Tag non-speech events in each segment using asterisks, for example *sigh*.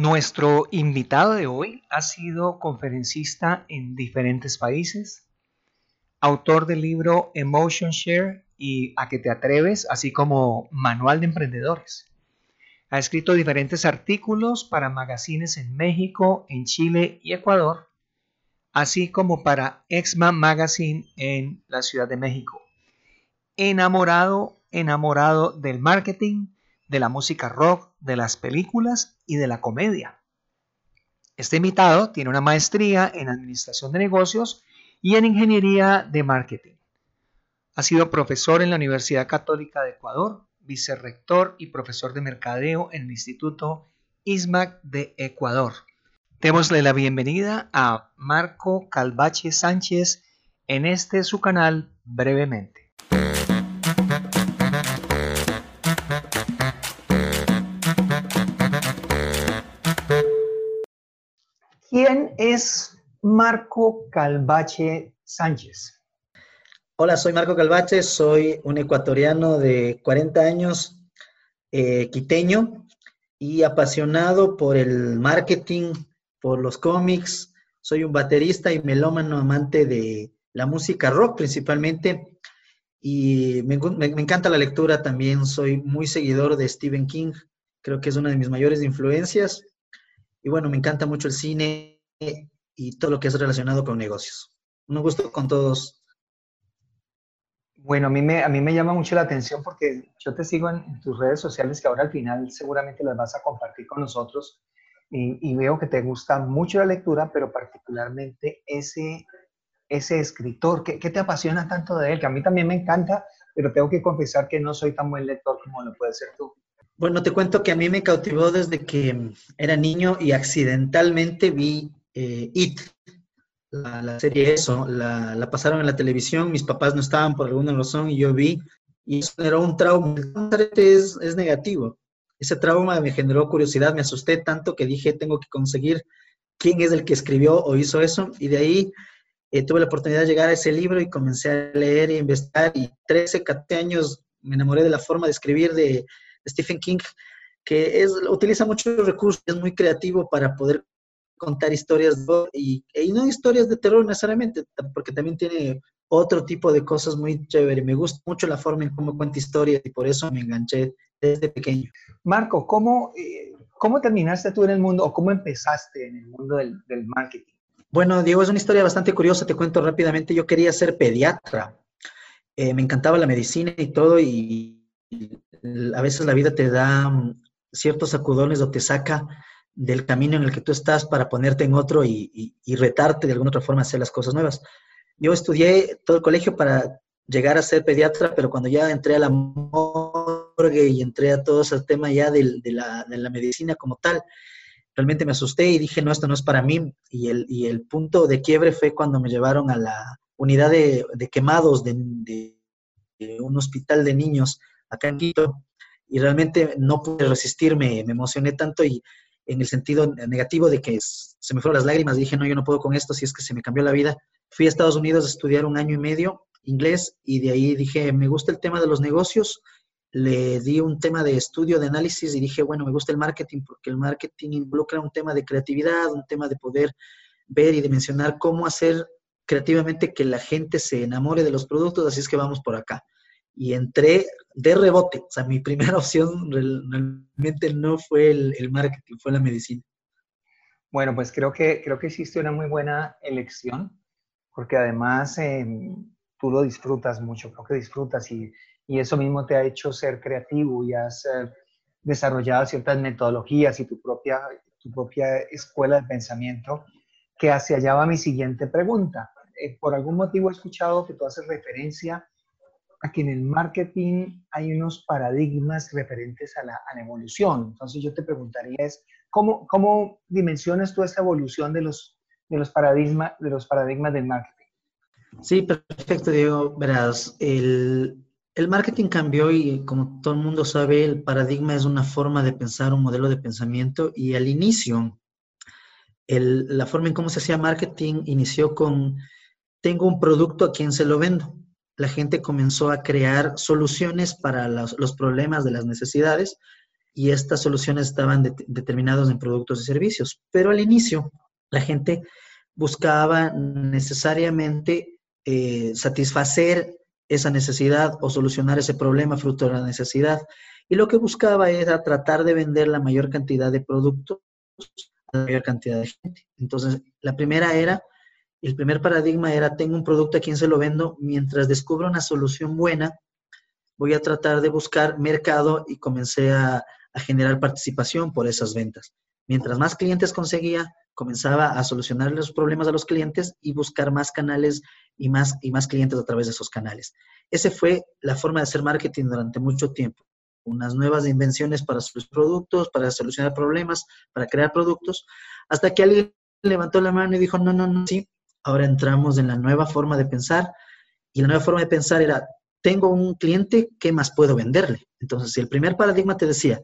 Nuestro invitado de hoy ha sido conferencista en diferentes países, autor del libro Emotion Share y A que te atreves, así como Manual de Emprendedores. Ha escrito diferentes artículos para magazines en México, en Chile y Ecuador, así como para Exma Magazine en la Ciudad de México. Enamorado, enamorado del marketing, de la música rock, de las películas y de la comedia. Este invitado tiene una maestría en Administración de Negocios y en Ingeniería de Marketing. Ha sido profesor en la Universidad Católica de Ecuador, vicerrector y profesor de mercadeo en el Instituto ISMAC de Ecuador. Démosle la bienvenida a Marco Calvache Sánchez en este su canal brevemente. ¿Quién es Marco Calvache Sánchez? Hola, soy Marco Calvache, soy un ecuatoriano de 40 años, eh, quiteño y apasionado por el marketing, por los cómics. Soy un baterista y melómano amante de la música rock principalmente. Y me, me encanta la lectura también. Soy muy seguidor de Stephen King. Creo que es una de mis mayores influencias. Y bueno, me encanta mucho el cine y todo lo que es relacionado con negocios. Un gusto con todos. Bueno, a mí me, a mí me llama mucho la atención porque yo te sigo en, tus redes sociales que ahora al final seguramente las vas a compartir con nosotros y, veo que te gusta mucho la lectura, pero particularmente ese, ese escritor. ¿Qué, ¿Qué te apasiona tanto de él? Que a mí también me encanta, pero tengo que confesar que no soy tan buen lector como lo puedes ser tú. Bueno, te cuento que a mí me cautivó desde que era niño y accidentalmente vi eh, It, la, serie Eso, la, pasaron en la televisión, mis papás no estaban por alguna razón y yo vi, y eso era un trauma. Es, es negativo. Ese trauma me generó curiosidad, me asusté tanto que dije, tengo que conseguir quién es el que escribió o hizo eso, y de ahí eh, tuve la oportunidad de llegar a ese libro y comencé a leer e investigar, y 13, 14 años me enamoré de la forma de escribir de Stephen King, que es, utiliza muchos recursos, es muy creativo para poder contar historias y, y, no historias de terror necesariamente, porque también tiene otro tipo de cosas muy chévere. Me gusta mucho la forma en cómo cuenta historias y por eso me enganché desde pequeño. Marco, ¿cómo, eh, ¿cómo terminaste tú en el mundo o cómo empezaste en el mundo del, del marketing? Bueno, Diego, es una historia bastante curiosa, te cuento rápidamente. Yo quería ser pediatra. Eh, me encantaba la medicina y todo y a veces la vida te da mm, ciertos sacudones o te saca del camino en el que tú estás para ponerte en otro y, retarte de alguna otra forma a hacer las cosas nuevas. Yo estudié todo el colegio para llegar a ser pediatra, pero cuando ya entré a la morgue y entré a todo ese tema ya de, la, medicina como tal, realmente me asusté y dije, no, esto no es para mí. Y el, punto de quiebre fue cuando me llevaron a la unidad de, quemados de, de, un hospital de niños acá en Quito y realmente no pude resistirme, me emocioné tanto y en el sentido negativo de que se me fueron las lágrimas, dije, no, yo no puedo con esto, si es que se me cambió la vida. Fui a Estados Unidos a estudiar un año y medio inglés y de ahí dije, me gusta el tema de los negocios, le di un tema de estudio, de análisis y dije, bueno, me gusta el marketing porque el marketing involucra un tema de creatividad, un tema de poder ver y dimensionar cómo hacer creativamente que la gente se enamore de los productos, así es que vamos por acá y entré de rebote. O sea, mi primera *laughs* opción realmente no fue el, marketing, fue la medicina. Bueno, pues creo que, creo que hiciste una muy buena elección, porque además em, tú lo disfrutas mucho, creo que disfrutas y, y, eso mismo te ha hecho ser creativo y has eh, desarrollado ciertas metodologías y tu propia, tu propia escuela de pensamiento, que hacia allá va mi siguiente pregunta. Eh, por algún motivo he escuchado que tú haces referencia aquí en el marketing hay unos paradigmas referentes a la, evolución. Entonces yo te preguntaría es, ¿cómo, ¿cómo, dimensionas tú esta evolución de los, de los, paradigma, de los paradigmas del marketing? Sí, perfecto, Diego. Verás, el, el marketing cambió y como todo el mundo sabe, el paradigma es una forma de pensar, un modelo de pensamiento y al inicio, el, la forma en cómo se hacía marketing inició con, tengo un producto a quien se lo vendo la gente comenzó a crear soluciones para los, problemas de las necesidades y estas soluciones estaban determinadas en productos y servicios. Pero al inicio, la gente buscaba necesariamente eh, satisfacer esa necesidad o solucionar ese problema fruto de la necesidad. Y lo que buscaba era tratar de vender la mayor cantidad de productos a la mayor cantidad de gente. Entonces, la primera era, el primer paradigma era, tengo un producto a quien se lo vendo, mientras descubro una solución buena, voy a tratar de buscar mercado y comencé a, a generar participación por esas ventas. Mientras más clientes conseguía, comenzaba a solucionar los problemas a los clientes y buscar más canales y más, y más clientes a través de esos canales. Esa fue la forma de hacer marketing durante mucho tiempo. Unas nuevas invenciones para sus productos, para solucionar problemas, para crear productos, hasta que alguien levantó la mano y dijo, no, no, no, sí, ahora entramos en la nueva forma de pensar. Y la nueva forma de pensar era, tengo un cliente, ¿qué más puedo venderle? Entonces, si el primer paradigma te decía,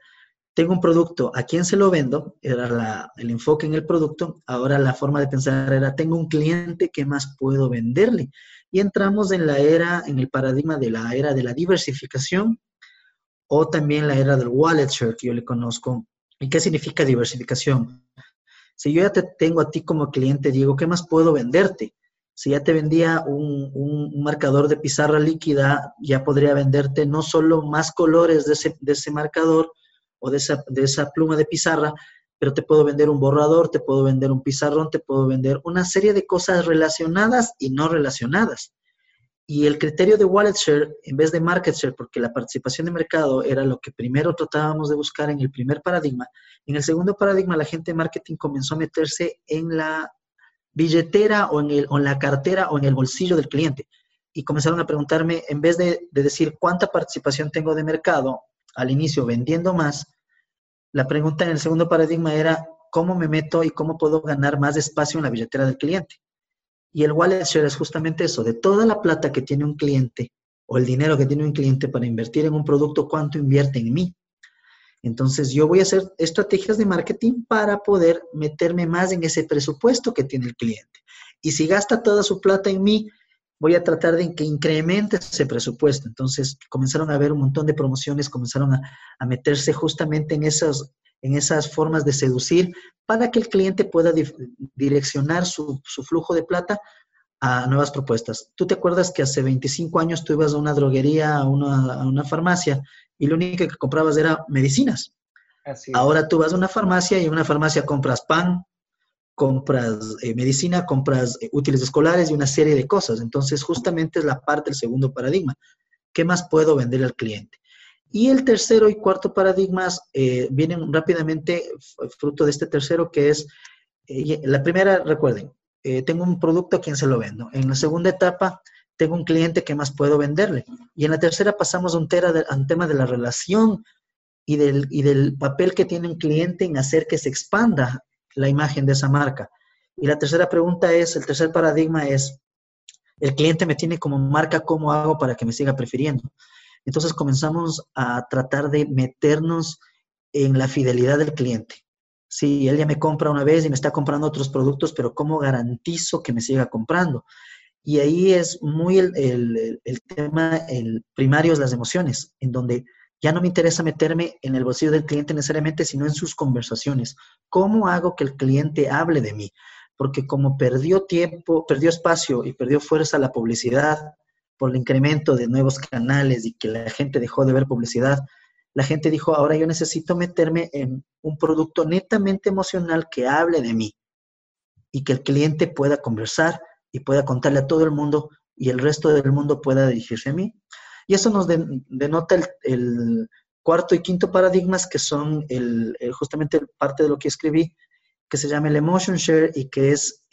tengo un producto, ¿a quién se lo vendo? Era el enfoque en el producto. Ahora la forma de pensar era, tengo un cliente, ¿qué más puedo venderle? Y entramos en la era, en el paradigma de la era de la diversificación o también la era del wallet share yo le conozco. ¿Y qué significa diversificación? Si yo ya te tengo a ti como cliente, Diego, ¿qué más puedo venderte? Si ya te vendía un, un marcador de pizarra líquida, ya podría venderte no solo más colores de ese, de ese marcador, o de esa, de esa pluma de pizarra, pero te puedo vender un borrador, te puedo vender un pizarrón, te puedo vender una serie de cosas relacionadas y no relacionadas. Y el criterio de wallet share, en vez de market share, porque la participación de mercado era lo que primero tratábamos de buscar en el primer paradigma, en el segundo paradigma la gente de marketing comenzó a meterse en la billetera o en, el, en la cartera o en el bolsillo del cliente. Y comenzaron a preguntarme, en vez de, de decir cuánta participación tengo de mercado al inicio vendiendo más, la pregunta en el segundo paradigma era cómo me meto y cómo puedo ganar más espacio en la billetera del cliente. Y el wallet share es justamente eso, de toda la plata que tiene un cliente o el dinero que tiene un cliente para invertir en un producto, cuánto invierte en mí. Entonces yo voy a hacer estrategias de marketing para poder meterme más en ese presupuesto que tiene el cliente. Y si gasta toda su plata en mí, voy a tratar de que incremente ese presupuesto. Entonces comenzaron a haber un montón de promociones, comenzaron a, meterse justamente en esas, en esas formas de seducir para que el cliente pueda direccionar su, flujo de plata a nuevas propuestas. Tú te acuerdas que hace 25 años tú ibas a una droguería, una, a una farmacia, y lo único que comprabas era medicinas. Ahora tú vas a una farmacia y en una farmacia compras pan, compras eh, medicina, compras eh, útiles escolares y una serie de cosas. Entonces, justamente es la parte del segundo paradigma. ¿Qué más puedo vender al cliente? Y el tercero y cuarto paradigmas eh, vienen rápidamente fruto de este tercero, que es, la primera, recuerden, tengo un producto a quien se lo vendo. En la segunda etapa, tengo un cliente que más puedo venderle. Y en la tercera pasamos a un, un tema de la relación y del, y del papel que tiene un cliente en hacer que se expanda la imagen de esa marca. Y la tercera pregunta es, el tercer paradigma es, el cliente me tiene como marca, ¿cómo hago para que me siga prefiriendo? Entonces comenzamos a tratar de meternos en la fidelidad del cliente. Si él ya me compra una vez y me está comprando otros productos, pero ¿cómo garantizo que me siga comprando? Y ahí es muy el, el, tema, el primario es las emociones, en donde ya no me interesa meterme en el bolsillo del cliente necesariamente, sino en sus conversaciones. ¿Cómo hago que el cliente hable de mí? Porque como perdió tiempo, perdió espacio y perdió fuerza la publicidad por el incremento de nuevos canales y que la gente dejó de ver publicidad, la gente dijo, ahora yo necesito meterme en un producto netamente emocional que hable de mí y que el cliente pueda conversar y pueda contarle a todo el mundo y el resto del mundo pueda dirigirse a mí. Y eso nos denota el, cuarto y quinto paradigmas, que son el, justamente parte de lo que escribí, que se llama el emotion share y que es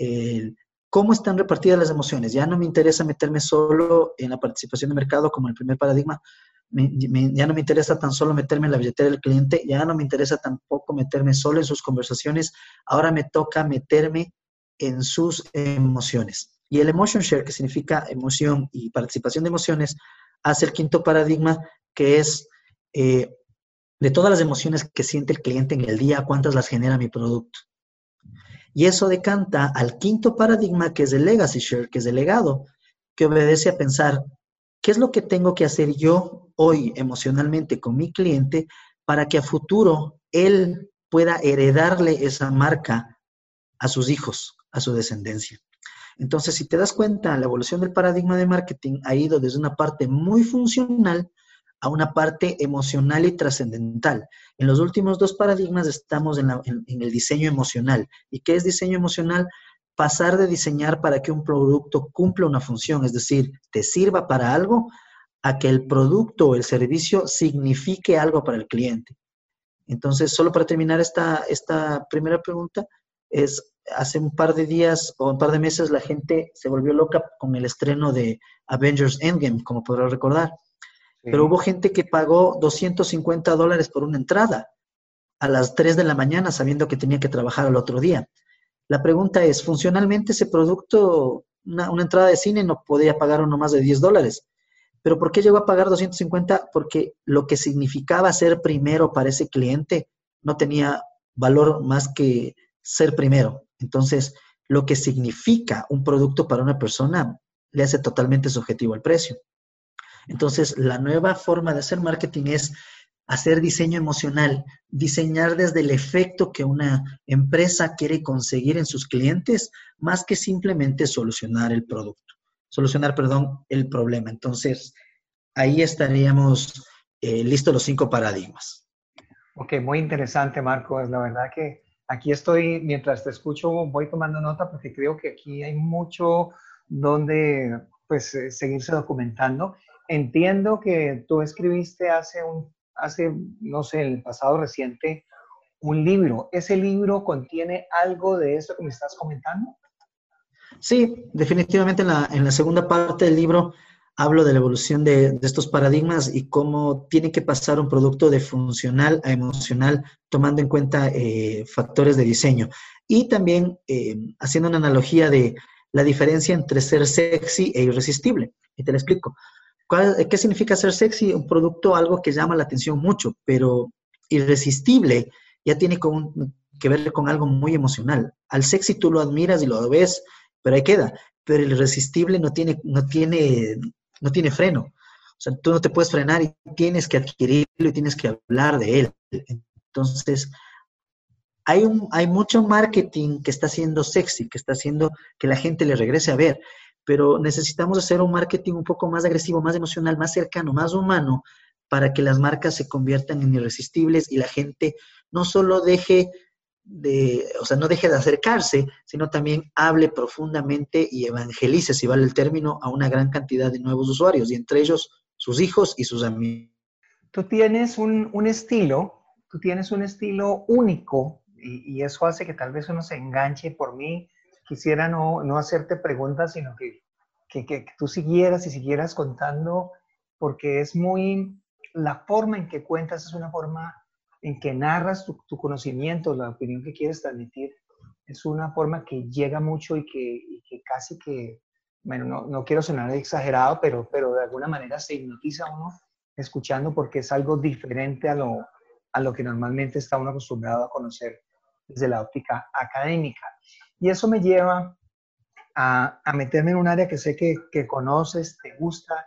cómo están repartidas las emociones. Ya no me interesa meterme solo en la participación de mercado como el primer paradigma, ya no me interesa tan solo meterme en la billetera del cliente, ya no me interesa tampoco meterme solo en sus conversaciones, ahora me toca meterme en sus emociones. Y el emotion share, que significa emoción y participación de emociones, hace el quinto paradigma, que es eh, de todas las emociones que siente el cliente en el día, cuántas las genera mi producto. Y eso decanta al quinto paradigma, que es el legacy share, que es el legado, que obedece a pensar, ¿qué es lo que tengo que hacer yo hoy emocionalmente con mi cliente para que a futuro él pueda heredarle esa marca a sus hijos, a su descendencia. Entonces, si te das cuenta, la evolución del paradigma de marketing ha ido desde una parte muy funcional a una parte emocional y trascendental. En los últimos dos paradigmas estamos en, el diseño emocional. ¿Y qué es diseño emocional? Pasar de diseñar para que un producto cumpla una función, es decir, te sirva para algo, a que el producto o el servicio signifique algo para el cliente. Entonces, solo para terminar esta, esta primera pregunta, es hace un par de días o un par de meses la gente se volvió loca con el estreno de Avengers Endgame, como podrás recordar. Pero hubo gente que pagó 250 dólares por una entrada a las 3 de la mañana sabiendo que tenía que trabajar al otro día. La pregunta es, funcionalmente ese producto, una, entrada de cine no podía pagar uno más de 10 dólares. ¿Pero por qué llegó a pagar 250? Porque lo que significaba ser primero para ese cliente no tenía valor más que ser primero. Entonces, lo que significa un producto para una persona le hace totalmente subjetivo al precio. Entonces, la nueva forma de hacer marketing es hacer diseño emocional, diseñar desde el efecto que una empresa quiere conseguir en sus clientes, más que simplemente solucionar el producto, solucionar, perdón, el problema. Entonces, ahí estaríamos eh, listos los cinco paradigmas. Ok, muy interesante, Marco. Es la verdad que aquí estoy, mientras te escucho, voy tomando nota porque creo que aquí hay mucho donde pues eh, seguirse documentando entiendo que tú escribiste hace un, hace, no sé, el pasado reciente, un libro. ¿Ese libro contiene algo de eso que me estás comentando? Sí, definitivamente en la, en la segunda parte del libro hablo de la evolución de, estos paradigmas y cómo tiene que pasar un producto de funcional a emocional, tomando en cuenta eh, factores de diseño. Y también eh, haciendo una analogía de la diferencia entre ser sexy e irresistible. Y te lo explico. ¿Qué significa ser sexy? Un producto, algo que llama la atención mucho, pero irresistible ya tiene que ver con algo muy emocional. Al sexy tú lo admiras y lo ves, pero ahí queda. Pero el irresistible no tiene, no tiene, no tiene freno. O sea, tú no te puedes frenar y tienes que adquirirlo y tienes que hablar de él. Entonces, hay, un, hay mucho marketing que está haciendo sexy, que está haciendo que la gente le regrese a ver pero necesitamos hacer un marketing un poco más agresivo, más emocional, más cercano, más humano, para que las marcas se conviertan en irresistibles y la gente no solo deje de, o sea, no deje de acercarse, sino también hable profundamente y evangelice, si vale el término, a una gran cantidad de nuevos usuarios, y entre ellos sus hijos y sus amigos. Tú tienes un, estilo, tú tienes un estilo único, y, y, eso hace que tal vez uno se enganche por mí quisiera no, no hacerte preguntas, sino que, que, que, tú siguieras y siguieras contando, porque es muy, la forma en que cuentas es una forma en que narras tu, conocimiento, la opinión que quieres transmitir, es una forma que llega mucho y que, que casi que, bueno, no, no, quiero sonar exagerado, pero, pero de alguna manera se hipnotiza uno escuchando porque es algo diferente a lo, a lo que normalmente está uno acostumbrado a conocer desde la óptica académica. Y eso me lleva a, meterme en un área que sé que, conoces, te gusta,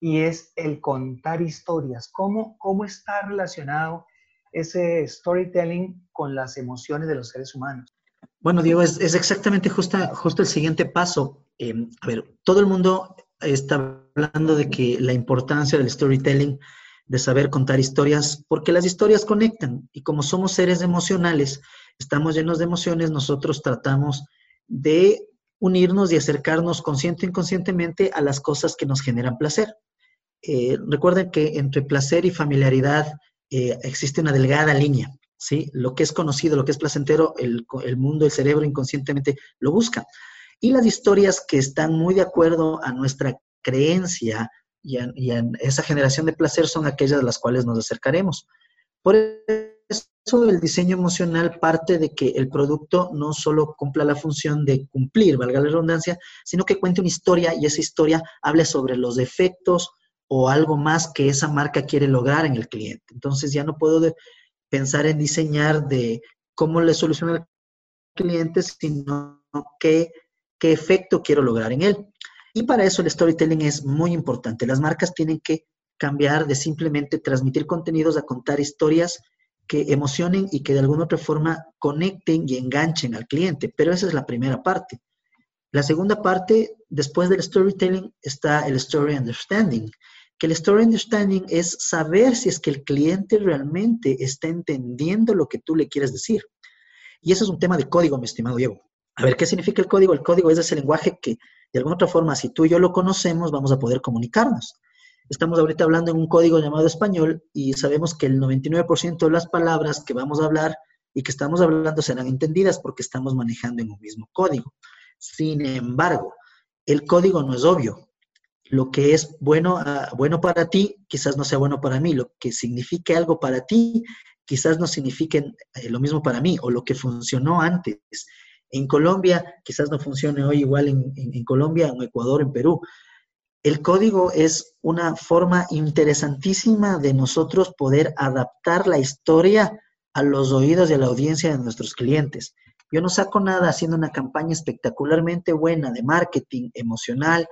y es el contar historias. ¿Cómo, cómo está relacionado ese storytelling con las emociones de los seres humanos? Bueno, Diego, es, exactamente justo, el siguiente paso. Em, a ver, todo el mundo está hablando de que la importancia del storytelling, de saber contar historias, porque las historias conectan y como somos seres emocionales, estamos llenos de emociones, nosotros tratamos de unirnos y acercarnos consciente e inconscientemente a las cosas que nos generan placer. Eh, recuerden que entre placer y familiaridad eh, existe una delgada línea, ¿sí? Lo que es conocido, lo que es placentero, el, mundo, el cerebro inconscientemente lo busca. Y las historias que están muy de acuerdo a nuestra creencia y a, esa generación de placer son aquellas a las cuales nos acercaremos. Por eso el diseño emocional parte de que el producto no solo cumpla la función de cumplir, valga la redundancia, sino que cuente una historia y esa historia hable sobre los defectos o algo más que esa marca quiere lograr en el cliente. Entonces ya no puedo pensar en diseñar de cómo le soluciona al cliente, sino qué, qué efecto quiero lograr en él. Y para eso el storytelling es muy importante. Las marcas tienen que cambiar de simplemente transmitir contenidos a contar historias que emocionen y que de alguna otra forma conecten y enganchen al cliente. Pero esa es la primera parte. La segunda parte, después del storytelling, está el story understanding, que el story understanding es saber si es que el cliente realmente está entendiendo lo que tú le quieres decir. Y eso es un tema de código, mi estimado Diego. A ver, ¿qué significa el código? El código es ese lenguaje que, de alguna otra forma, si tú y yo lo conocemos, vamos a poder comunicarnos. Estamos ahorita hablando en un código llamado español y sabemos que el 99% de las palabras que vamos a hablar y que estamos hablando serán entendidas porque estamos manejando en un mismo código. Sin embargo, el código no es obvio. Lo que es bueno, ah, bueno para ti quizás no sea bueno para mí. Lo que signifique algo para ti quizás no signifique eh, lo mismo para mí o lo que funcionó antes en Colombia, quizás no funcione hoy igual en, Colombia, en Ecuador, en Perú. El código es una forma interesantísima de nosotros poder adaptar la historia a los oídos y a la audiencia de nuestros clientes. Yo no saco nada haciendo una campaña espectacularmente buena de marketing emocional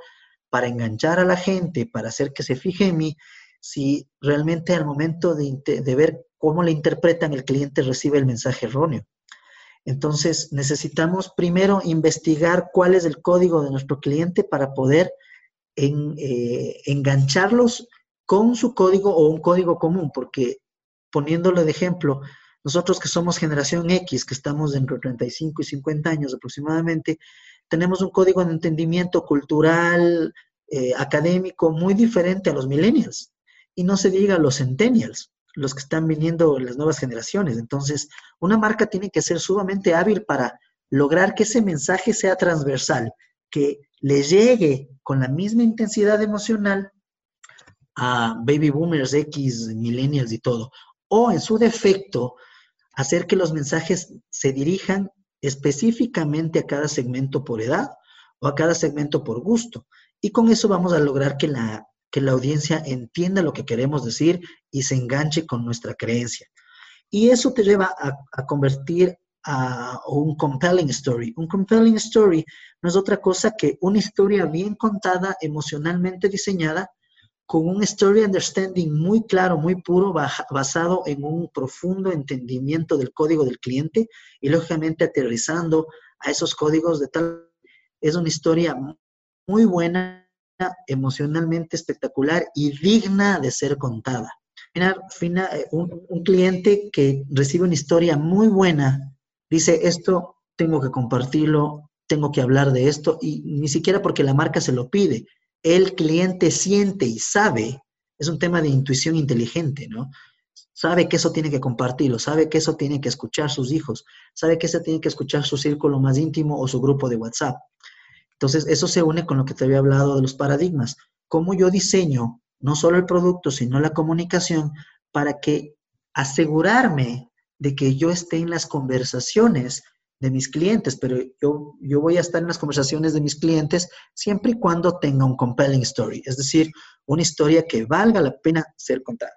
para enganchar a la gente, para hacer que se fije en mí, si realmente al momento de, ver cómo le interpretan, el cliente recibe el mensaje erróneo. Entonces, necesitamos primero investigar cuál es el código de nuestro cliente para poder eh, engancharlos con su código o un código común, porque poniéndolo de ejemplo, nosotros que somos generación X, que estamos entre 35 y 50 años aproximadamente, tenemos un código de entendimiento cultural, eh, académico muy diferente a los millennials. Y no se diga a los centennials los que están viniendo las nuevas generaciones. Entonces, una marca tiene que ser sumamente hábil para lograr que ese mensaje sea transversal, que le llegue con la misma intensidad emocional a baby boomers, X, millennials y todo. O en su defecto, hacer que los mensajes se dirijan específicamente a cada segmento por edad o a cada segmento por gusto. Y con eso vamos a lograr que la que la audiencia entienda lo que queremos decir y se enganche con nuestra creencia. Y eso te lleva a, convertir a un compelling story. Un compelling story no es otra cosa que una historia bien contada, emocionalmente diseñada, con un story understanding muy claro, muy puro, basado en un profundo entendimiento del código del cliente y lógicamente aterrizando a esos códigos de tal. Es una historia muy buena emocionalmente espectacular y digna de ser contada. Eh, un, cliente que recibe una historia muy buena dice, esto tengo que compartirlo, tengo que hablar de esto, y ni siquiera porque la marca se lo pide. El cliente siente y sabe, es un tema de intuición inteligente, ¿no? Sabe que eso tiene que compartirlo, sabe que eso tiene que escuchar sus hijos, sabe que eso tiene que escuchar su círculo más íntimo o su grupo de WhatsApp. Entonces, eso se une con lo que te había hablado de los paradigmas. Cómo yo diseño no solo el producto, sino la comunicación para que asegurarme de que yo esté en las conversaciones de mis clientes, pero yo, yo voy a estar en las conversaciones de mis clientes siempre y cuando tenga un compelling story, es decir, una historia que valga la pena ser contada.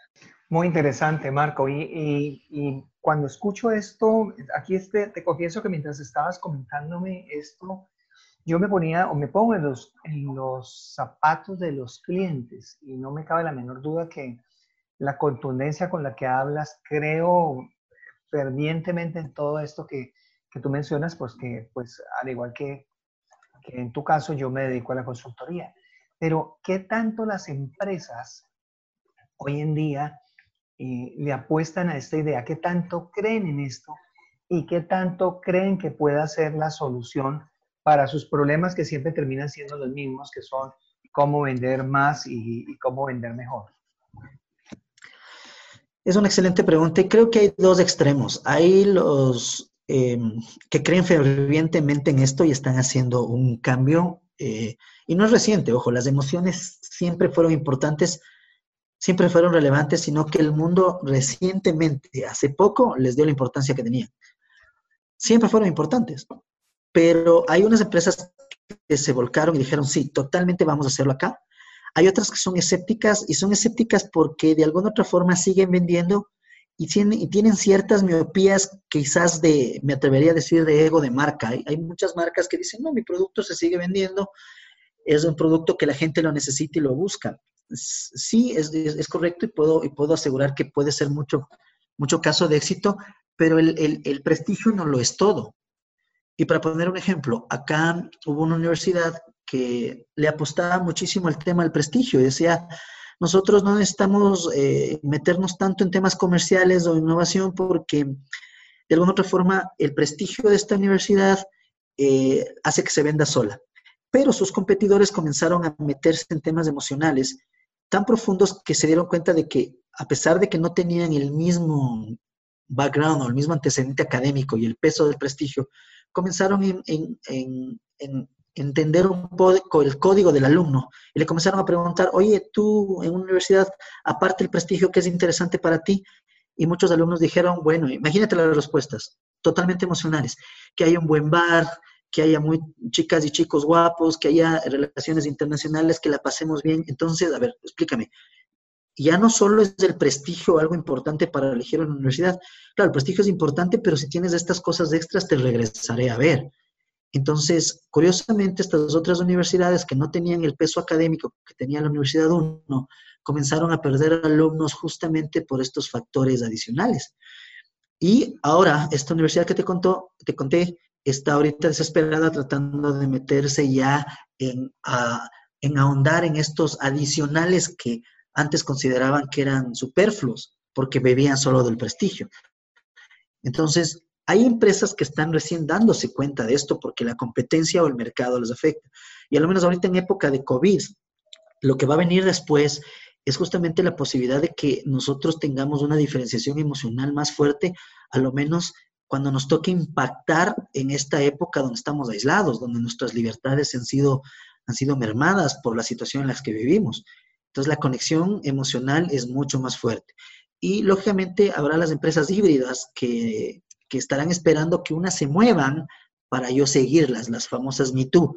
Muy interesante, Marco. Y, y, cuando escucho esto, aquí este, te confieso que mientras estabas comentándome esto, yo me ponía o me pongo en los, en los zapatos de los clientes y no me cabe la menor duda que la contundencia con la que hablas, creo fervientemente en todo esto que, que tú mencionas, pues que pues al igual que, que en tu caso yo me dedico a la consultoría. Pero, ¿qué tanto las empresas hoy en día eh, le apuestan a esta idea? ¿Qué tanto creen en esto? ¿Y qué tanto creen que pueda ser la solución para sus problemas que siempre terminan siendo los mismos, que son cómo vender más y, cómo vender mejor? Es una excelente pregunta y creo que hay dos extremos. Hay los em, que creen fervientemente en esto y están haciendo un cambio. Eh, y no es reciente, ojo, las emociones siempre fueron importantes, siempre fueron relevantes, sino que el mundo recientemente, hace poco, les dio la importancia que tenían. Siempre fueron importantes pero hay unas empresas que se volcaron y dijeron, sí, totalmente vamos a hacerlo acá. Hay otras que son escépticas y son escépticas porque de alguna otra forma siguen vendiendo y tienen, y tienen ciertas miopías, quizás de, me atrevería a decir, de ego de marca. Hay, muchas marcas que dicen, no, mi producto se sigue vendiendo, es un producto que la gente lo necesita y lo busca. sí, es, correcto y puedo, y puedo asegurar que puede ser mucho, mucho caso de éxito, pero el, el prestigio no lo es todo. Y para poner un ejemplo, acá hubo una universidad que le apostaba muchísimo al tema del prestigio decía, nosotros no necesitamos eh, meternos tanto en temas comerciales o innovación porque de alguna otra forma el prestigio de esta universidad eh, hace que se venda sola. Pero sus competidores comenzaron a meterse en temas emocionales tan profundos que se dieron cuenta de que a pesar de que no tenían el mismo background o el mismo antecedente académico y el peso del prestigio, comenzaron en, entender un poco el código del alumno y le comenzaron a preguntar, oye, tú en una universidad, aparte del prestigio, ¿qué es interesante para ti? Y muchos alumnos dijeron, bueno, imagínate las respuestas, totalmente emocionales, que haya un buen bar, que haya muy chicas y chicos guapos, que haya relaciones internacionales, que la pasemos bien. Entonces, a ver, explícame. Ya no solo es el prestigio algo importante para elegir una universidad. Claro, el prestigio es importante, pero si tienes estas cosas extras, te regresaré a ver. Entonces, curiosamente, estas otras universidades que no tenían el peso académico que tenía la Universidad 1, comenzaron a perder alumnos justamente por estos factores adicionales. Y ahora, esta universidad que te, contó, te conté está ahorita desesperada tratando de meterse ya en, en ahondar en estos adicionales que antes consideraban que eran superfluos porque bebían solo del prestigio. Entonces, hay empresas que están recién dándose cuenta de esto porque la competencia o el mercado les afecta. Y al menos ahorita en época de COVID, lo que va a venir después es justamente la posibilidad de que nosotros tengamos una diferenciación emocional más fuerte, a lo menos cuando nos toque impactar en esta época donde estamos aislados, donde nuestras libertades han sido, han sido mermadas por la situación en la que vivimos. Entonces la conexión emocional es mucho más fuerte. Y lógicamente habrá las empresas híbridas que que estarán esperando que unas se muevan para yo seguirlas, las famosas Me Too.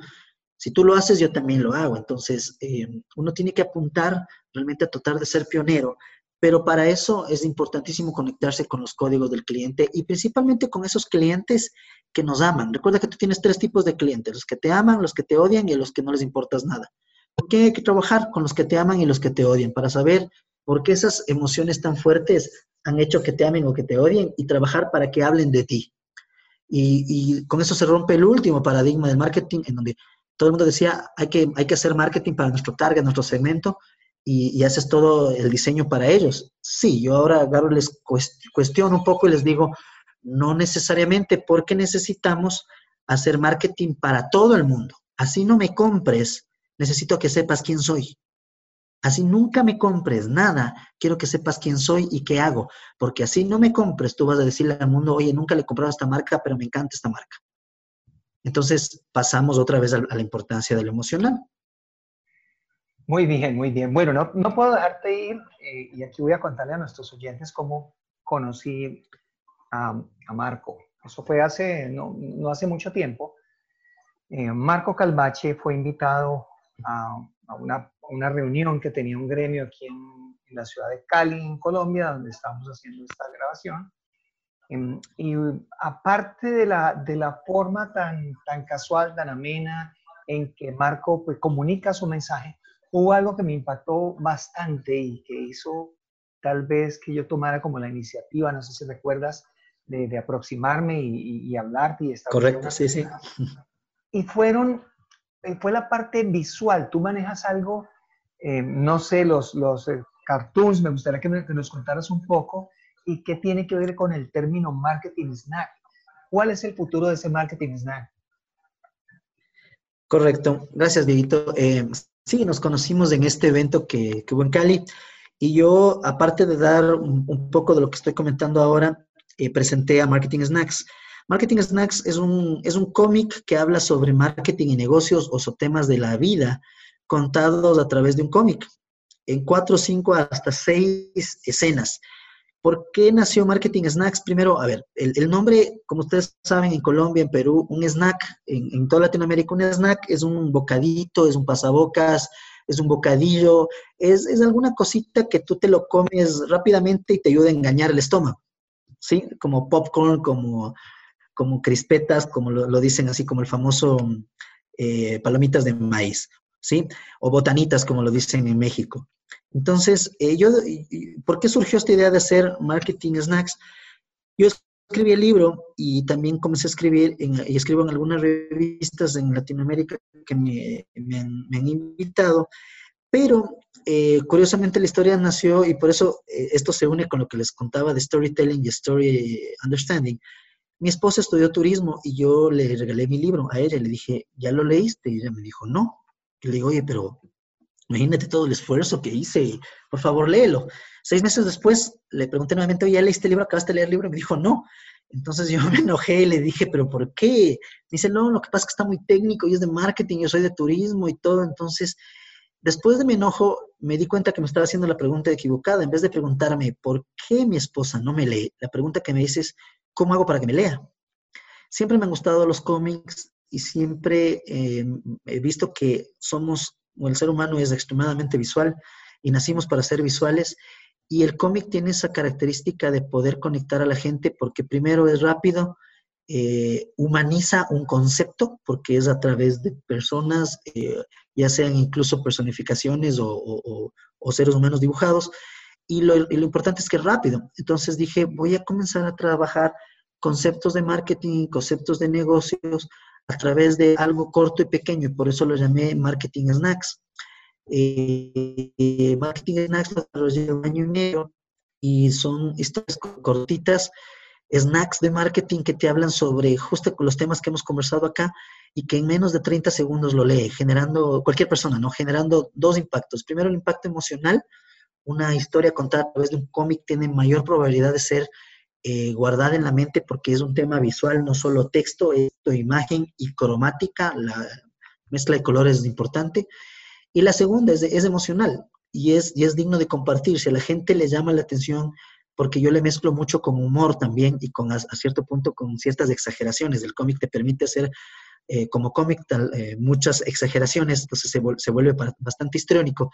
Si tú lo haces, yo también lo hago. Entonces, eh, uno tiene que apuntar realmente a tratar de ser pionero, pero para eso es importantísimo conectarse con los códigos del cliente y principalmente con esos clientes que nos aman. Recuerda que tú tienes tres tipos de clientes, los que te aman, los que te odian y los que no les importas nada. ¿Por qué hay que trabajar con los que te aman y los que te odian? Para saber por qué esas emociones tan fuertes han hecho que te amen o que te odien y trabajar para que hablen de ti. Y, con eso se rompe el último paradigma del marketing, en donde todo el mundo decía, hay que, hay que hacer marketing para nuestro target, nuestro segmento, y, haces todo el diseño para ellos. Sí, yo ahora agarro, les cuestiono un poco y les digo, no necesariamente porque necesitamos hacer marketing para todo el mundo. Así no me compres, necesito que sepas quién soy. Así nunca me compres nada, quiero que sepas quién soy y qué hago, porque así no me compres, tú vas a decirle al mundo, oye, nunca le he comprado esta marca, pero me encanta esta marca. Entonces pasamos otra vez a, la importancia de lo emocional. Muy bien, muy bien. Bueno, no, no puedo dejarte ir eh, y aquí voy a contarle a nuestros oyentes cómo conocí a, Marco. Eso fue hace, no, hace mucho tiempo. Eh, Marco Calvache fue invitado a, a una una reunión que tenía un gremio aquí en, la ciudad de Cali, en Colombia, donde estamos haciendo esta grabación. Em, y aparte de la, de la forma tan, tan casual, tan amena, en que Marco pues, comunica su mensaje, hubo algo que me impactó bastante y que hizo tal vez que yo tomara como la iniciativa, no sé si recuerdas, de, de aproximarme y, y, hablarte y estar. Correcto, sí, sí. Y fueron, fue la parte visual. Tú manejas algo eh, no sé, los, los eh, cartoons, me gustaría que, nos contaras un poco y qué tiene que ver con el término marketing snack. ¿Cuál es el futuro de ese marketing snack? Correcto, gracias, Dieguito. Eh, sí, nos conocimos en este evento que, que, hubo en Cali y yo, aparte de dar un, poco de lo que estoy comentando ahora, presenté a Marketing Snacks. Marketing Snacks es un, es un cómic que habla sobre marketing y negocios o sobre temas de la vida contados a través de un cómic, en cuatro, cinco, hasta seis escenas. ¿Por qué nació Marketing Snacks? Primero, a ver, el, nombre, como ustedes saben, en Colombia, en Perú, un snack, en, toda Latinoamérica, un snack es un bocadito, es un pasabocas, es un bocadillo, es, alguna cosita que tú te lo comes rápidamente y te ayuda a engañar el estómago, ¿sí? Como popcorn, como, como crispetas, como lo, dicen así, como el famoso eh, palomitas de maíz. ¿Sí? O botanitas, como lo dicen en México. Entonces, eh, yo, ¿por qué surgió esta idea de hacer marketing snacks? Yo escribí el libro y también comencé a escribir y escribo en algunas revistas en Latinoamérica que me, han, invitado, pero eh, curiosamente la historia nació y por eso eh, esto se une con lo que les contaba de storytelling y story understanding. Mi esposa estudió turismo y yo le regalé mi libro a ella. Le dije, ¿ya lo leíste? Y ella me dijo, no. Y le digo, oye, pero imagínate todo el esfuerzo que hice. Por favor, léelo. Seis meses después le pregunté nuevamente, oye, ¿ya leíste el libro? ¿Acabaste de leer el libro? Y me dijo, no. Entonces yo *laughs* me enojé y le dije, ¿pero por qué? Dice, no, lo que pasa es que está muy técnico y es de marketing, yo soy de turismo y todo. Entonces, después de mi enojo, me di cuenta que me estaba haciendo la pregunta equivocada. En vez de preguntarme, ¿por qué mi esposa no me lee? La pregunta que me dice es, ¿cómo hago para que me lea? Siempre me han gustado los cómics y siempre eh, he visto que somos, o el ser humano es extremadamente visual y nacimos para ser visuales. Y el cómic tiene esa característica de poder conectar a la gente porque primero es rápido, eh, humaniza un concepto porque es a través de personas, eh, ya sean incluso personificaciones o, seres humanos dibujados, y lo, importante es que es rápido. Entonces dije, voy a comenzar a trabajar conceptos de marketing, conceptos de negocios a través de algo corto y pequeño, por eso lo llamé Marketing Snacks. Eh, marketing Snacks lo desarrollé un año y medio y son historias cortitas, snacks de marketing que te hablan sobre justo los temas que hemos conversado acá y que en menos de 30 segundos lo lee, generando, cualquier persona, ¿no? Generando dos impactos. Primero, el impacto emocional. Una historia contada a través de un cómic tiene mayor probabilidad de ser eh, guardada en la mente porque es un tema visual, no solo texto, imagen y cromática, la mezcla de colores es importante. Y la segunda es, es emocional y es, y es digno de compartir. Si a la gente le llama la atención, porque yo le mezclo mucho con humor también y con a, cierto punto con ciertas exageraciones. El cómic te permite hacer eh, como cómic eh, muchas exageraciones, entonces se, se vuelve bastante histriónico.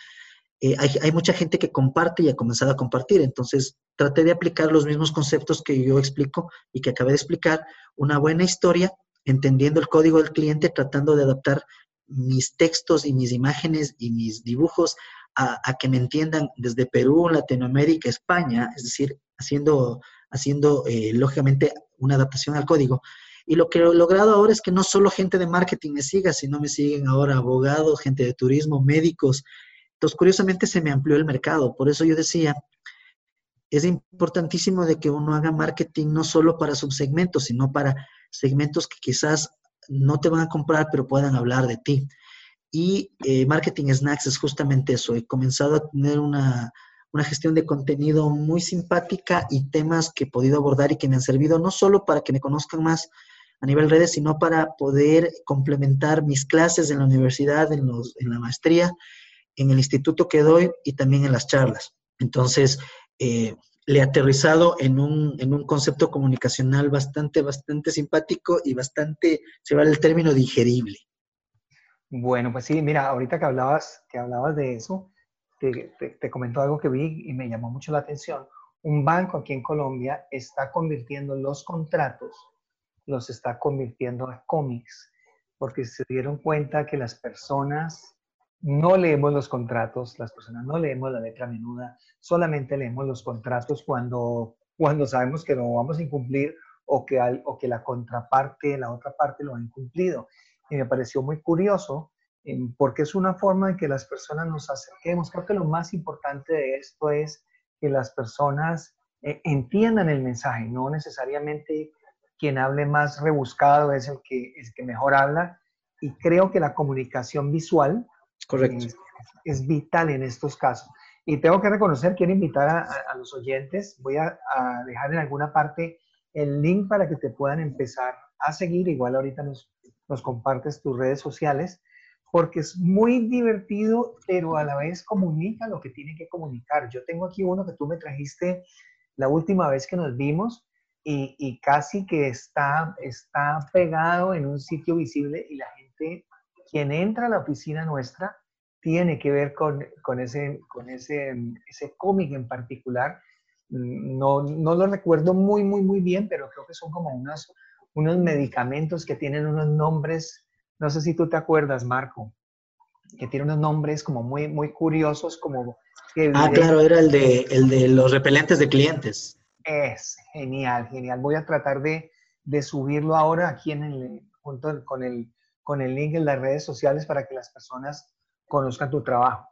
Eh, hay, hay, mucha gente que comparte y ha comenzado a compartir, entonces traté de aplicar los mismos conceptos que yo explico y que acabé de explicar, una buena historia, entendiendo el código del cliente, tratando de adaptar mis textos y mis imágenes y mis dibujos a, que me entiendan desde Perú, Latinoamérica, España, es decir, haciendo, haciendo lógicamente una adaptación al código y lo que he logrado ahora es que no solo gente de marketing me siga, sino me siguen ahora abogados, gente de turismo, médicos. Entonces, curiosamente se me amplió el mercado. Por eso yo decía, es importantísimo de que uno haga marketing no solo para subsegmentos, sino para segmentos que quizás no te van a comprar, pero puedan hablar de ti. Y eh, Marketing Snacks es justamente eso. He comenzado a tener una, una gestión de contenido muy simpática y temas que he podido abordar y que me han servido no solo para que me conozcan más, a nivel redes, sino para poder complementar mis clases en la universidad, en, los, en la maestría, en el instituto que doy y también en las charlas. Entonces, eh, le aterrizado en un, en un concepto comunicacional bastante, bastante simpático y bastante, se vale el término, digerible. Bueno, pues sí, mira, ahorita que hablabas, que hablabas de eso, te, te, te algo que vi y me llamó mucho la atención. Un banco aquí en Colombia está convirtiendo los contratos los está convirtiendo a cómics, porque se dieron cuenta que las personas no leemos los contratos, las personas no leemos la letra menuda, solamente leemos los contratos cuando, cuando sabemos que lo vamos a incumplir o que, o que la contraparte, la otra parte lo ha incumplido. Y me pareció muy curioso porque es una forma en que las personas nos acerquemos. Creo que lo más importante de esto es que las personas eh, entiendan el mensaje, no necesariamente quien hable más rebuscado es el que, el que mejor habla y creo que la comunicación visual Correcto. Es, vital en estos casos. Y tengo que reconocer, quiero invitar a, los oyentes, voy a, dejar en alguna parte el link para que te puedan empezar a seguir, igual ahorita nos, compartes tus redes sociales, porque es muy divertido, pero a la vez comunica lo que tiene que comunicar. Yo tengo aquí uno que tú me trajiste la última vez que nos vimos, y, casi que está, está pegado en un sitio visible y la gente, quien entra a la oficina nuestra, tiene que ver con, con ese, con ese, ese cómic en particular. No, no lo recuerdo muy, muy, muy bien, pero creo que son como unos, unos medicamentos que tienen unos nombres. No sé si tú te acuerdas, Marco. que tiene unos nombres como muy, muy curiosos, como... ah, claro, era el de, el de los repelentes de clientes. Es genial, genial. Voy a tratar de, de subirlo ahora aquí en el, junto con el, con el link en las redes sociales para que las personas conozcan tu trabajo.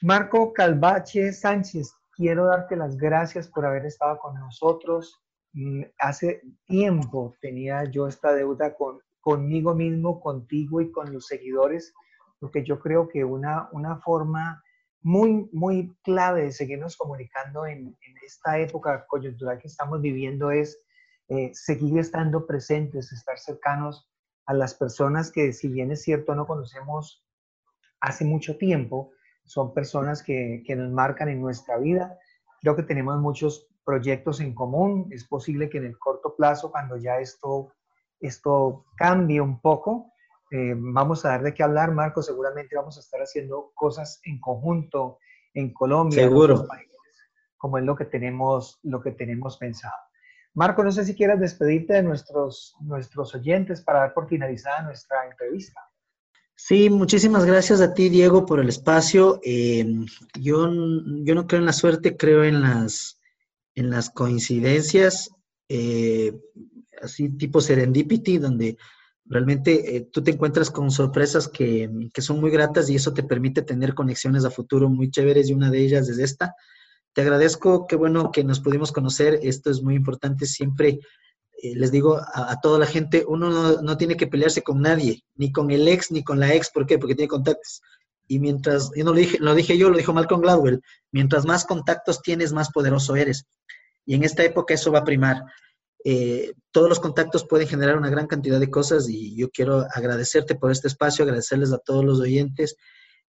Marco Calvache Sánchez, quiero darte las gracias por haber estado con nosotros. Mm, hace tiempo tenía yo esta deuda con, conmigo mismo, contigo y con los seguidores, porque yo creo que una, una forma muy, muy clave de seguirnos comunicando en, esta época coyuntural que estamos viviendo es eh, seguir estando presentes, estar cercanos a las personas que, si bien es cierto, no conocemos hace mucho tiempo, son personas que, que nos marcan en nuestra vida. Creo que tenemos muchos proyectos en común. Es posible que en el corto plazo, cuando ya esto, esto cambie un poco, eh, vamos a dar de qué hablar, Marco. Seguramente vamos a estar haciendo cosas en conjunto en Colombia, Seguro. como es lo que tenemos, lo que tenemos pensado. Marco, no sé si quieras despedirte de nuestros, nuestros oyentes para dar por finalizada nuestra entrevista. Sí, muchísimas gracias a ti, Diego, por el espacio. Eh, yo, yo no creo en la suerte, creo en las, en las coincidencias, eh, así tipo serendipity, donde realmente eh, tú te encuentras con sorpresas que, que, son muy gratas y eso te permite tener conexiones a futuro muy chéveres y una de ellas es esta. Te agradezco, qué bueno que nos pudimos conocer, esto es muy importante, siempre eh, les digo a, toda la gente, uno no, tiene que pelearse con nadie, ni con el ex, ni con la ex, ¿por qué? Porque tiene contactos. Y mientras, yo no lo dije, lo dije yo, lo dijo Malcolm Gladwell, mientras más contactos tienes, más poderoso eres. Y en esta época eso va a primar. Eh, todos los contactos pueden generar una gran cantidad de cosas y yo quiero agradecerte por este espacio, agradecerles a todos los oyentes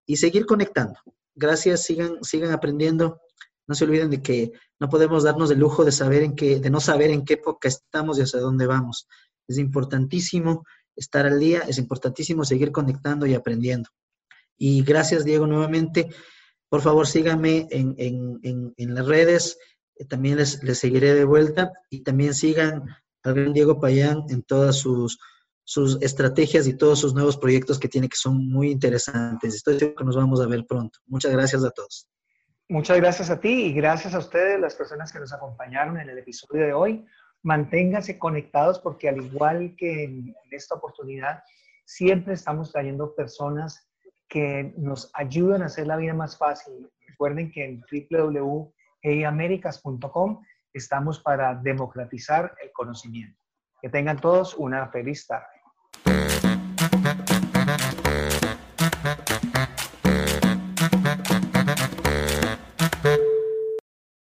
y seguir conectando. Gracias, sigan, sigan aprendiendo. No se olviden de que no podemos darnos el lujo de saber en qué, de no saber en qué época estamos y hacia dónde vamos. Es importantísimo estar al día, es importantísimo seguir conectando y aprendiendo. Y gracias, Diego, nuevamente. Por favor, síganme en, en, en, las redes. Eh, también les, les, seguiré de vuelta. Y también sigan al gran Diego Payán en todas sus, sus estrategias y todos sus nuevos proyectos que tiene, que son muy interesantes. Estoy seguro que nos vamos a ver pronto. Muchas gracias a todos. Muchas gracias a ti y gracias a ustedes, las personas que nos acompañaron en el episodio de hoy. Manténganse conectados porque al igual que en esta oportunidad, siempre estamos trayendo personas que nos ayudan a hacer la vida más fácil. Recuerden que en www.heyamericas.com estamos para democratizar el conocimiento. Que tengan todos una feliz tarde.